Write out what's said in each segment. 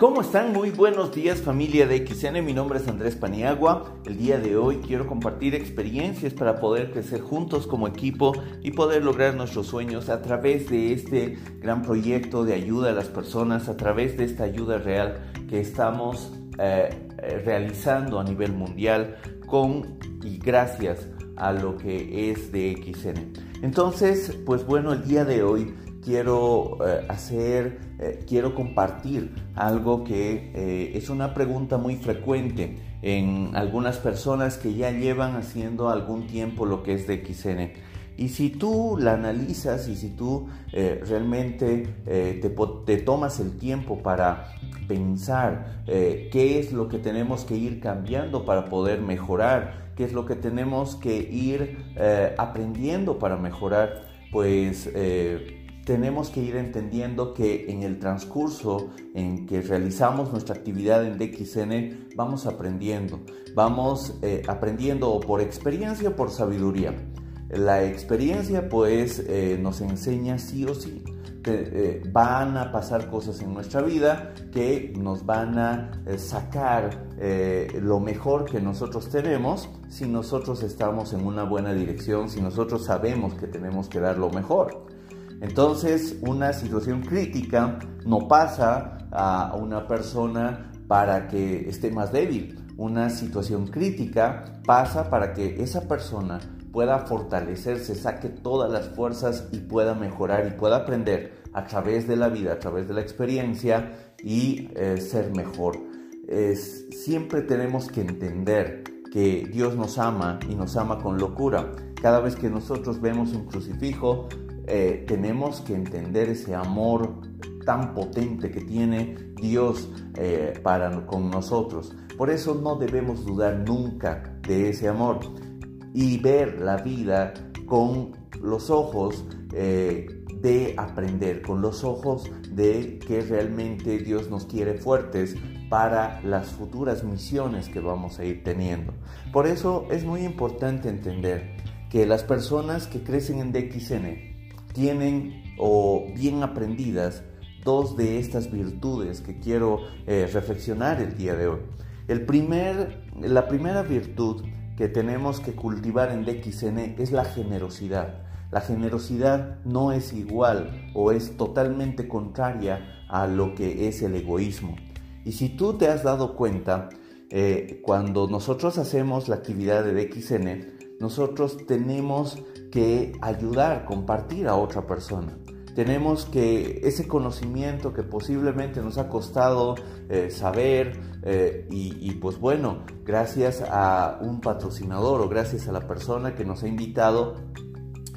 ¿Cómo están? Muy buenos días familia de XN, mi nombre es Andrés Paniagua. El día de hoy quiero compartir experiencias para poder crecer juntos como equipo y poder lograr nuestros sueños a través de este gran proyecto de ayuda a las personas, a través de esta ayuda real que estamos eh, eh, realizando a nivel mundial con y gracias a lo que es de XN. Entonces, pues bueno, el día de hoy quiero eh, hacer, eh, quiero compartir algo que eh, es una pregunta muy frecuente en algunas personas que ya llevan haciendo algún tiempo lo que es de XN. Y si tú la analizas y si tú realmente te, te, tomas el tiempo para pensar qué es lo que tenemos que ir cambiando para poder mejorar, qué es lo que tenemos que ir aprendiendo para mejorar, pues tenemos que ir entendiendo que en el transcurso en que realizamos nuestra actividad en DXN vamos aprendiendo, vamos eh, aprendiendo o por experiencia o por sabiduría. La experiencia pues eh, nos enseña sí o sí que eh, van a pasar cosas en nuestra vida que nos van a sacar lo mejor que nosotros tenemos si nosotros estamos en una buena dirección, si nosotros sabemos que tenemos que dar lo mejor. Entonces, una situación crítica no pasa a una persona para que esté más débil. Una situación crítica pasa para que esa persona pueda fortalecerse, saque todas las fuerzas y pueda mejorar y pueda aprender a través de la vida, a través de la experiencia y eh, ser mejor. siempre tenemos que entender que Dios nos ama y nos ama con locura. Cada vez que nosotros vemos un crucifijo, eh, tenemos que entender ese amor tan potente que tiene Dios eh, para con nosotros. Por eso no debemos dudar nunca de ese amor y ver la vida con los ojos eh, de aprender, con los ojos de que realmente Dios nos quiere fuertes para las futuras misiones que vamos a ir teniendo. Por eso es muy importante entender que las personas que crecen en DXN tienen o bien aprendidas dos de estas virtudes que quiero eh, reflexionar el día de hoy. El primer, la primera virtud que tenemos que cultivar en DXN es la generosidad. La generosidad no es igual o es totalmente contraria a lo que es el egoísmo. Y si tú te has dado cuenta, eh, cuando nosotros hacemos la actividad de DXN, nosotros tenemos que ayudar, compartir a otra persona. Tenemos que ese conocimiento que posiblemente nos ha costado eh, saber eh, y, pues bueno, gracias a un patrocinador o gracias a la persona que nos ha invitado,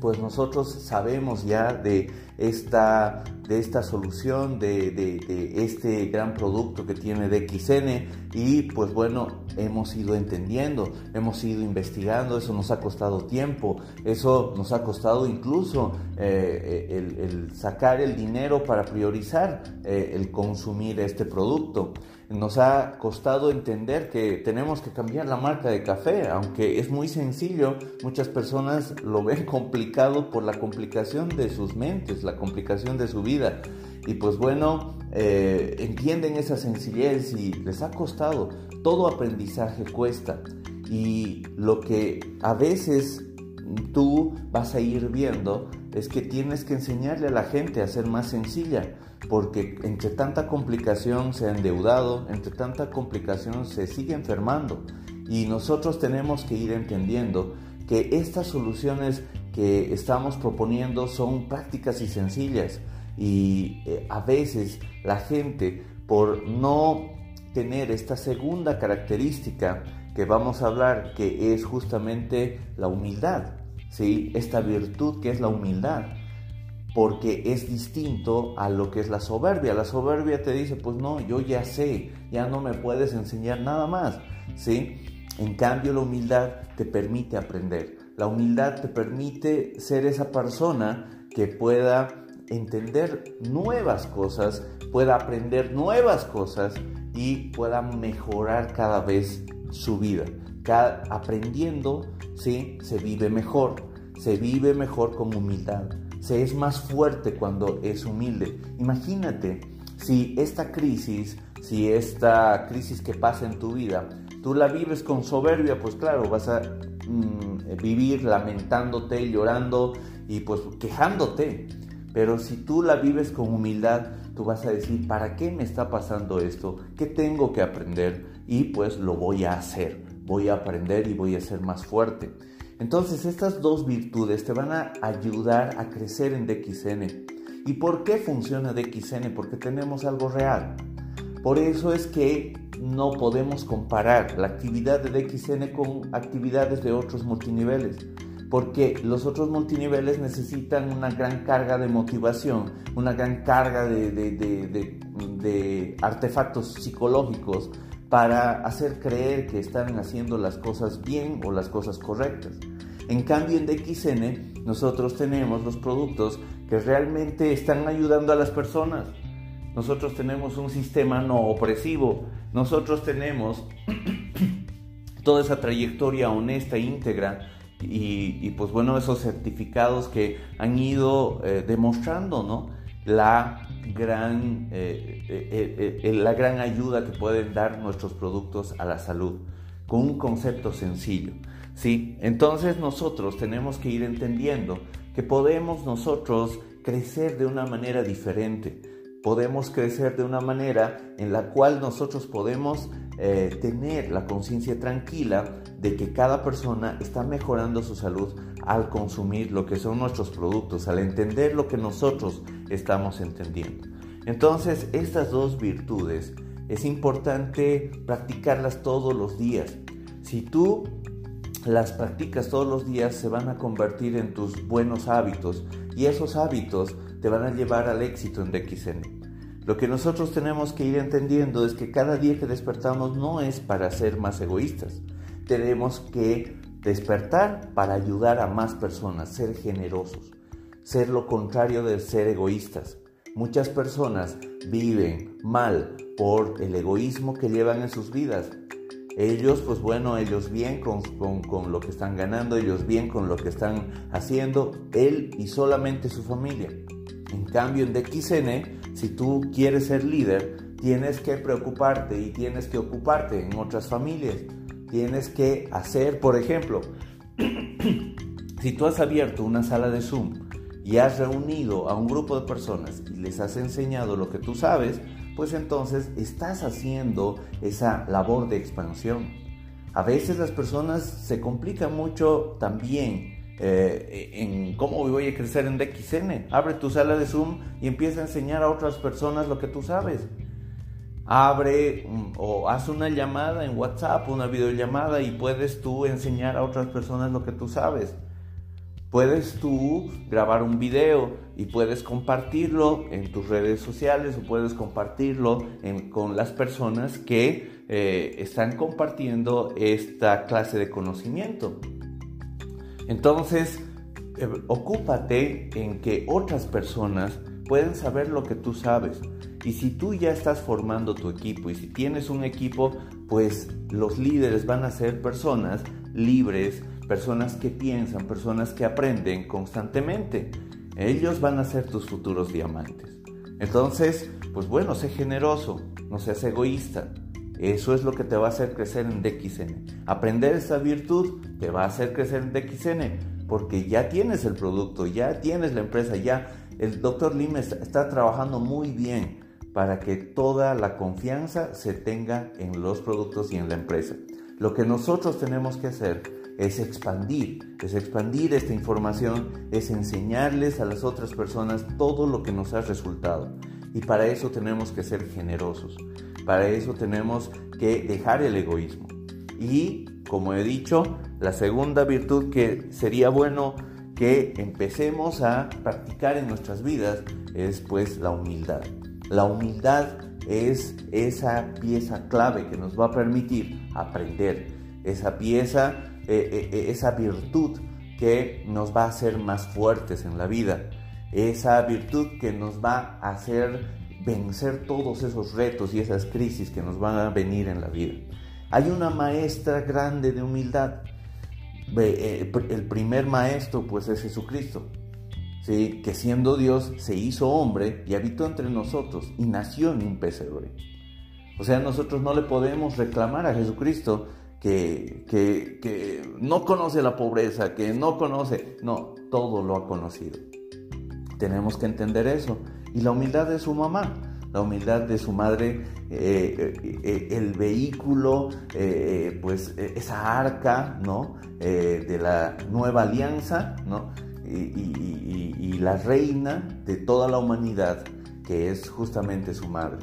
pues nosotros sabemos ya de esta, de esta solución, de, este gran producto que tiene DXN y pues bueno, hemos ido entendiendo, hemos ido investigando, eso nos ha costado tiempo, eso nos ha costado incluso eh, el, sacar el dinero para priorizar eh, el consumir este producto nos ha costado entender que tenemos que cambiar la marca de café, aunque es muy sencillo, muchas personas lo ven complicado por la complicación de sus mentes, la complicación de su vida. Y pues bueno, eh, entienden esa sencillez y les ha costado. Todo aprendizaje cuesta. Y lo que a veces tú vas a ir viendo es que tienes que enseñarle a la gente a ser más sencilla porque entre tanta complicación se ha endeudado, entre tanta complicación se sigue enfermando. Y nosotros tenemos que ir entendiendo que estas soluciones que estamos proponiendo son prácticas y sencillas. Y eh, a veces la gente por no tener esta segunda característica que vamos a hablar que es justamente la humildad, ¿sí? esta virtud que es la humildad porque es distinto a lo que es la soberbia. La soberbia te dice, pues no, yo ya sé, ya no me puedes enseñar nada más, ¿sí? En cambio, la humildad te permite aprender. La humildad te permite ser esa persona que pueda entender nuevas cosas, pueda aprender nuevas cosas y pueda mejorar cada vez su vida. Cada, aprendiendo, ¿sí? Se vive mejor, se vive mejor con humildad se es más fuerte cuando es humilde. Imagínate si esta crisis si esta crisis que pasa en tu vida, tú la vives con soberbia, pues claro, vas a mm, vivir lamentándote, llorando y pues quejándote. Pero si tú la vives con humildad, tú vas a decir, ¿para qué me está pasando esto? ¿Qué tengo que aprender? Y pues lo voy a hacer, voy a aprender y voy a ser más fuerte. Entonces estas dos virtudes te van a ayudar a crecer en DXN. ¿Y por qué funciona DXN? Porque tenemos algo real. Por eso es que no podemos comparar la actividad de DXN con actividades de otros multiniveles, porque los otros multiniveles necesitan una gran carga de motivación, una gran carga de, artefactos psicológicos para hacer creer que están haciendo las cosas bien o las cosas correctas. En cambio, en DXN nosotros tenemos los productos que realmente están ayudando a las personas nosotros tenemos un sistema no opresivo. Nosotros tenemos toda esa trayectoria honesta e íntegra y, pues bueno, esos certificados que han ido eh, demostrando, ¿no? La gran, eh, eh, la gran ayuda que pueden dar nuestros productos a la salud con un concepto sencillo. ¿sí? Entonces nosotros tenemos que ir entendiendo que podemos nosotros crecer de una manera diferente podemos crecer de una manera en la cual nosotros podemos eh, tener la conciencia tranquila de que cada persona está mejorando su salud al consumir lo que son nuestros productos, al entender lo que nosotros estamos entendiendo. Entonces, estas dos virtudes es importante practicarlas todos los días. Si tú las practicas todos los días, se van a convertir en tus buenos hábitos y esos hábitos te van a llevar al éxito en DXN. Lo que nosotros tenemos que ir entendiendo es que cada día que despertamos no es para ser más egoístas. Tenemos que despertar para ayudar a más personas, ser generosos, ser lo contrario de ser egoístas. Muchas personas viven mal por el egoísmo que llevan en sus vidas. Ellos, pues bueno, ellos bien con, con, lo que están ganando, ellos bien con lo que están haciendo, él y solamente su familia. En cambio, en DXN, si tú quieres ser líder, tienes que preocuparte y tienes que ocuparte en otras familias. Tienes que hacer, por ejemplo, si tú has abierto una sala de Zoom y has reunido a un grupo de personas y les has enseñado lo que tú sabes, pues entonces estás haciendo esa labor de expansión. A veces las personas se complican mucho también eh, en cómo voy a crecer en DXN. Abre tu sala de Zoom y empieza a enseñar a otras personas lo que tú sabes. Abre o haz una llamada en WhatsApp, una videollamada y puedes tú enseñar a otras personas lo que tú sabes. Puedes tú grabar un video y puedes compartirlo en tus redes sociales o puedes compartirlo con las personas que eh, están compartiendo esta clase de conocimiento. Entonces, eh, ocúpate en que otras personas pueden saber lo que tú sabes. Y si tú ya estás formando tu equipo y si tienes un equipo, pues los líderes van a ser personas libres, personas que piensan, personas que aprenden constantemente. Ellos van a ser tus futuros diamantes. Entonces, pues bueno, sé generoso, no seas egoísta. Eso es lo que te va a hacer crecer en DXN. Aprender esa virtud te va a hacer crecer en DXN porque ya tienes el producto, ya tienes la empresa, ya el doctor Lim está trabajando muy bien para que toda la confianza se tenga en los productos y en la empresa. Lo que nosotros tenemos que hacer es expandir, es expandir esta información, es enseñarles a las otras personas todo lo que nos ha resultado. Y para eso tenemos que ser generosos. Para eso tenemos que dejar el egoísmo. Y, como he dicho, la segunda virtud que sería bueno que empecemos a practicar en nuestras vidas es pues la humildad. La humildad es esa pieza clave que nos va a permitir aprender, esa pieza, eh, eh, eh, esa virtud que nos va a hacer más fuertes en la vida, esa virtud que nos va a hacer vencer todos esos retos y esas crisis que nos van a venir en la vida. Hay una maestra grande de humildad. Eh, el primer maestro pues es Jesucristo, ¿sí? que siendo Dios se hizo hombre y habitó entre nosotros y nació en un pesebre. O sea, nosotros no le podemos reclamar a Jesucristo que, que, no conoce la pobreza, que no conoce, no, todo lo ha conocido. Tenemos que entender eso. Y la humildad de su mamá, la humildad de su madre, eh, eh, eh, el vehículo, pues esa arca, ¿no? de la nueva alianza, ¿no? y la reina de toda la humanidad, que es justamente su madre.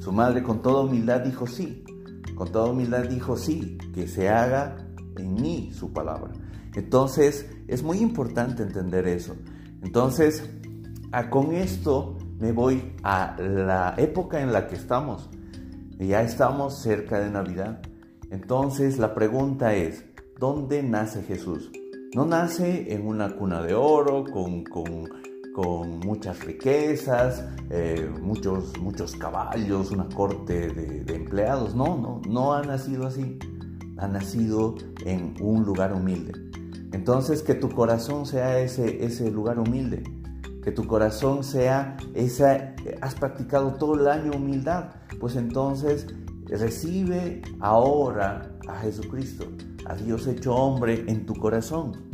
Su madre con toda humildad dijo sí, con toda humildad dijo sí, que se haga en mí su palabra. Entonces es muy importante entender eso. Entonces, con esto me voy a la época en la que estamos. Ya estamos cerca de Navidad. Entonces la pregunta es, ¿dónde nace Jesús? No nace en una cuna de oro, con, con con muchas riquezas, eh, muchos, muchos caballos, una corte de, empleados. No, no, no ha nacido así. Ha nacido en un lugar humilde. Entonces que tu corazón sea ese, ese lugar humilde. Que tu corazón sea esa, has practicado todo el año humildad. Pues entonces recibe ahora a Jesucristo, a Dios hecho hombre en tu corazón.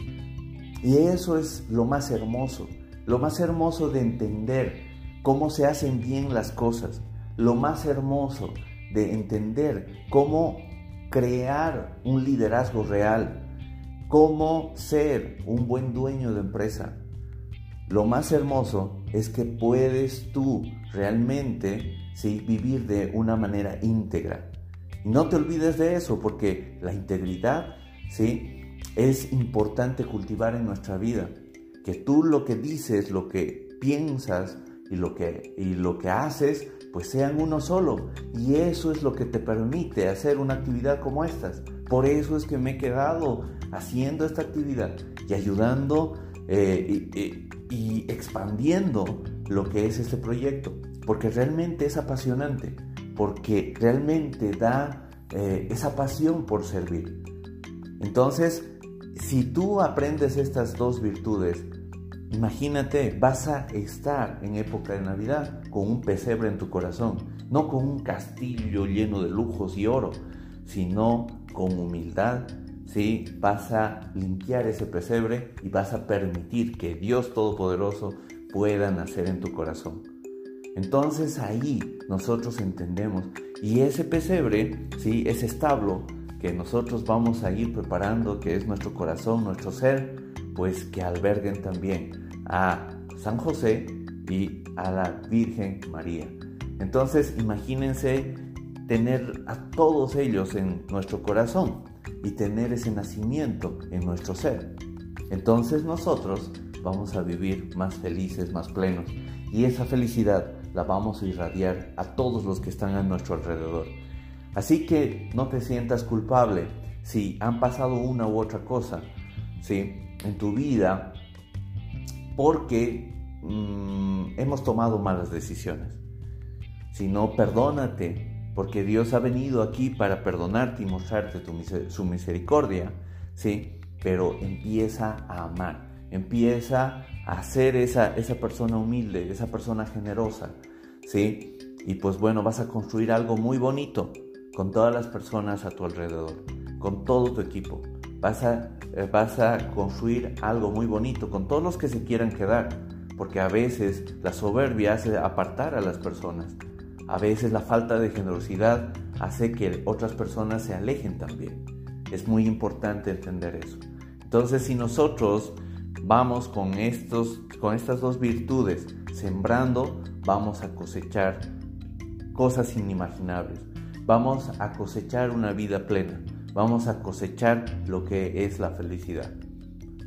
Y eso es lo más hermoso lo más hermoso de entender cómo se hacen bien las cosas, lo más hermoso de entender cómo crear un liderazgo real, cómo ser un buen dueño de empresa. Lo más hermoso es que puedes tú realmente ¿sí? vivir de una manera íntegra. No te olvides de eso porque la integridad ¿sí? es importante cultivar en nuestra vida que tú lo que dices, lo que piensas y lo que, y lo que haces, pues sean uno solo. Y eso es lo que te permite hacer una actividad como estas. Por eso es que me he quedado haciendo esta actividad y ayudando eh, y, expandiendo lo que es este proyecto. Porque realmente es apasionante. Porque realmente da eh, esa pasión por servir. Entonces, si tú aprendes estas dos virtudes, Imagínate, vas a estar en época de Navidad con un pesebre en tu corazón, no con un castillo lleno de lujos y oro, sino con humildad, ¿sí? Vas a limpiar ese pesebre y vas a permitir que Dios Todopoderoso pueda nacer en tu corazón. Entonces ahí nosotros entendemos y ese pesebre, ¿sí? Ese establo que nosotros vamos a ir preparando, que es nuestro corazón, nuestro ser, pues que alberguen también a San José y a la Virgen María. Entonces imagínense tener a todos ellos en nuestro corazón y tener ese nacimiento en nuestro ser. Entonces nosotros vamos a vivir más felices, más plenos y esa felicidad la vamos a irradiar a todos los que están a nuestro alrededor. Así que no te sientas culpable si han pasado una u otra cosa, ¿sí? en tu vida porque mm, hemos tomado malas decisiones. Si no, perdónate, porque Dios ha venido aquí para perdonarte y mostrarte su misericordia, ¿sí? Pero empieza a amar, empieza a ser esa, esa persona humilde, esa persona generosa, ¿sí? Y pues bueno, vas a construir algo muy bonito con todas las personas a tu alrededor, con todo tu equipo vas a, eh, vas a construir algo muy bonito con todos los que se quieran quedar, porque a veces la soberbia hace apartar a las personas, a veces la falta de generosidad hace que otras personas se alejen también. Es muy importante entender eso. Entonces, si nosotros vamos con, estos, con estas dos virtudes sembrando, vamos a cosechar cosas inimaginables. Vamos a cosechar una vida plena vamos a cosechar lo que es la felicidad.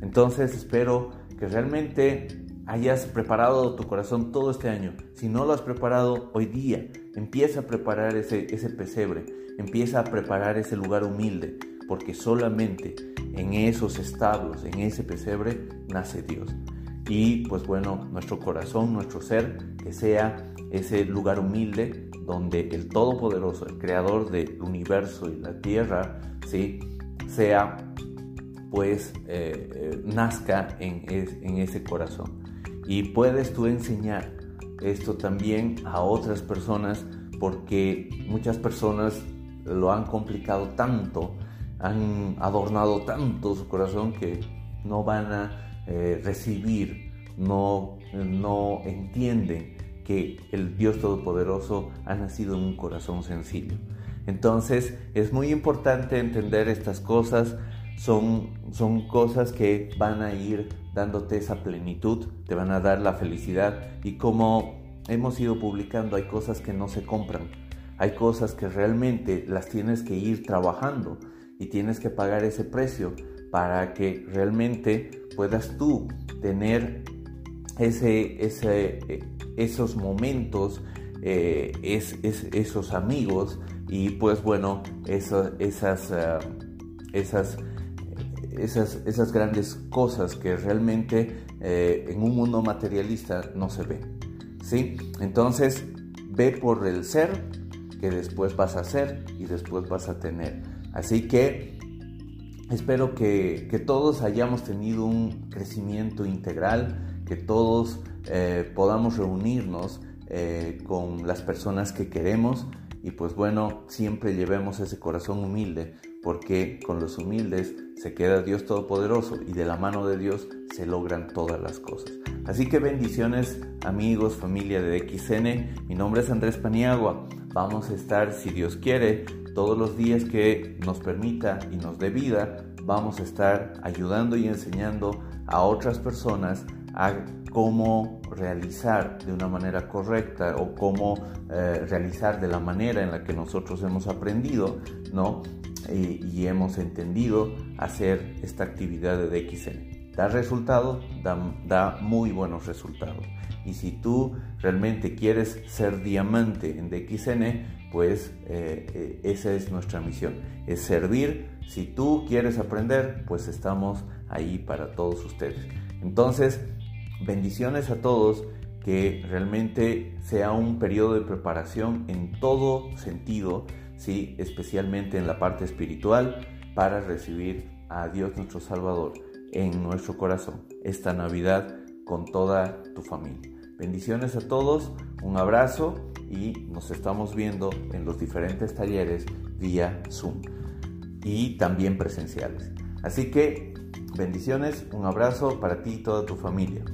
Entonces espero que realmente hayas preparado tu corazón todo este año. Si no lo has preparado hoy día, empieza a preparar ese, ese pesebre, empieza a preparar ese lugar humilde, porque solamente en esos establos, en ese pesebre, nace Dios. Y pues bueno, nuestro corazón, nuestro ser, que sea ese lugar humilde donde el Todopoderoso, el Creador del universo y la tierra, ¿sí? sea, pues, eh, eh, nazca en, en ese corazón. Y puedes tú enseñar esto también a otras personas porque muchas personas lo han complicado tanto, han adornado tanto su corazón que no van a eh, recibir, no, no entienden que el Dios Todopoderoso ha nacido en un corazón sencillo. Entonces es muy importante entender estas cosas, son, son cosas que van a ir dándote esa plenitud, te van a dar la felicidad. Y como hemos ido publicando hay cosas que no se compran, hay cosas que realmente las tienes que ir trabajando y tienes que pagar ese precio para que realmente puedas tú tener ese, ese, esos momentos, eh, es, esos amigos y pues bueno, esas, uh, esas, esas, esas, grandes cosas que realmente eh, en un mundo materialista no se ven. ¿sí? Entonces, ve por el ser que después vas a ser y después vas a tener. Así que espero que, que todos hayamos tenido un crecimiento integral, que todos eh, podamos reunirnos eh, con las personas que queremos y pues bueno, siempre llevemos ese corazón humilde, porque con los humildes se queda Dios Todopoderoso y de la mano de Dios se logran todas las cosas. Así que bendiciones amigos, familia de XN, mi nombre es Andrés Paniagua, vamos a estar, si Dios quiere, todos los días que nos permita y nos dé vida, vamos a estar ayudando y enseñando a otras personas a cómo realizar de una manera correcta o cómo eh, realizar de la manera en la que nosotros hemos aprendido, ¿no? Y, hemos entendido hacer esta actividad de DXN. Da resultado, da, muy buenos resultados. Y si tú realmente quieres ser diamante en DXN, pues eh, eh, esa es nuestra misión, es servir. Si tú quieres aprender, pues estamos ahí para todos ustedes. Entonces, bendiciones a todos, que realmente sea un periodo de preparación en todo sentido, ¿sí? especialmente en la parte espiritual, para recibir a Dios nuestro Salvador en nuestro corazón esta Navidad con toda tu familia. Bendiciones a todos, un abrazo y nos estamos viendo en los diferentes talleres vía Zoom y también presenciales. Así que bendiciones, un abrazo para ti y toda tu familia.